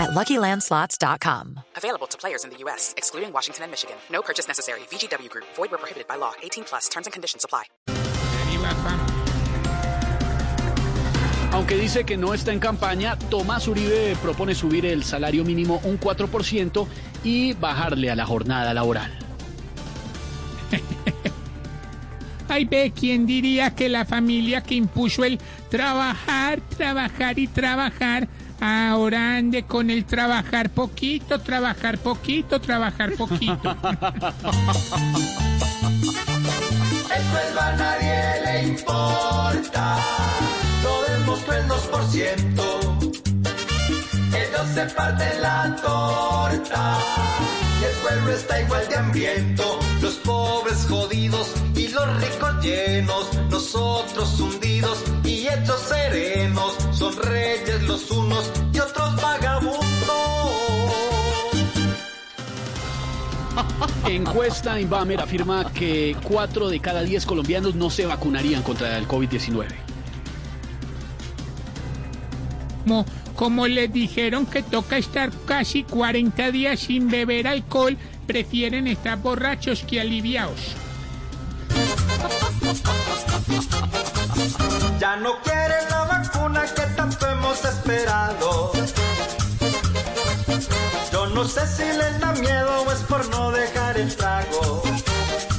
at LuckyLandSlots.com. Available to players in the U.S., excluding Washington and Michigan. No purchase necessary. VGW Group. Void where prohibited by law. 18 plus. Terms and conditions apply. Aunque dice que no está en campaña, Tomás Uribe propone subir el salario mínimo un 4% y bajarle a la jornada laboral. Ay, ve, ¿quién diría que la familia que impuso el trabajar, trabajar y trabajar, ahora ande con el trabajar poquito, trabajar poquito, trabajar poquito? Eso a nadie le importa. Lo demostró el 2%. Ellos se parten la torta. Y el pueblo está igual de hambriento. Los pobres jodidos y los ricos llenos. Nosotros hundidos y hechos serenos. Son reyes los unos y otros vagabundos. Encuesta Inbamer afirma que 4 de cada 10 colombianos no se vacunarían contra el COVID-19. Como, como les dijeron que toca estar casi 40 días sin beber alcohol, prefieren estar borrachos que aliviados. No quieren la vacuna que tanto hemos esperado. Yo no sé si les da miedo o es por no dejar el trago.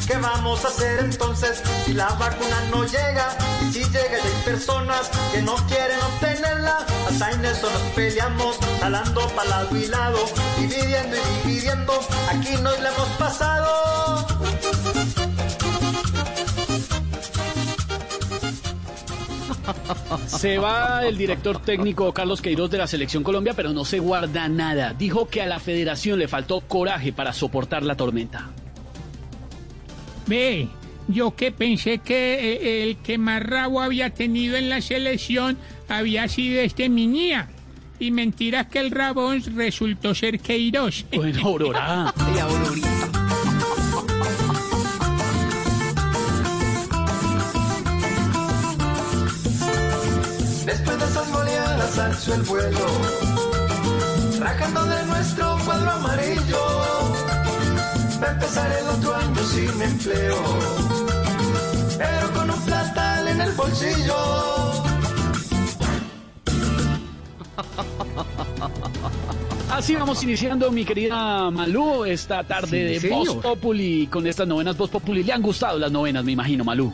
¿Qué vamos a hacer entonces si la vacuna no llega? Y si llega y hay personas que no quieren obtenerla, hasta en eso nos peleamos, jalando para lado y lado, dividiendo y dividiendo, aquí nos la hemos pasado. Se va el director técnico Carlos Queiroz de la Selección Colombia, pero no se guarda nada. Dijo que a la federación le faltó coraje para soportar la tormenta. Ve, yo que pensé que eh, el que más rabo había tenido en la selección había sido este Miñía. Y mentiras que el rabón resultó ser Queiroz. Bueno, Aurora. alzó el vuelo, rajando de nuestro cuadro amarillo. Va a empezar el otro año sin empleo, pero con un platal en el bolsillo. Así vamos iniciando, mi querida Malú, esta tarde de Voz Populi con estas novenas Voz Populi. ¿Le han gustado las novenas, me imagino, Malú?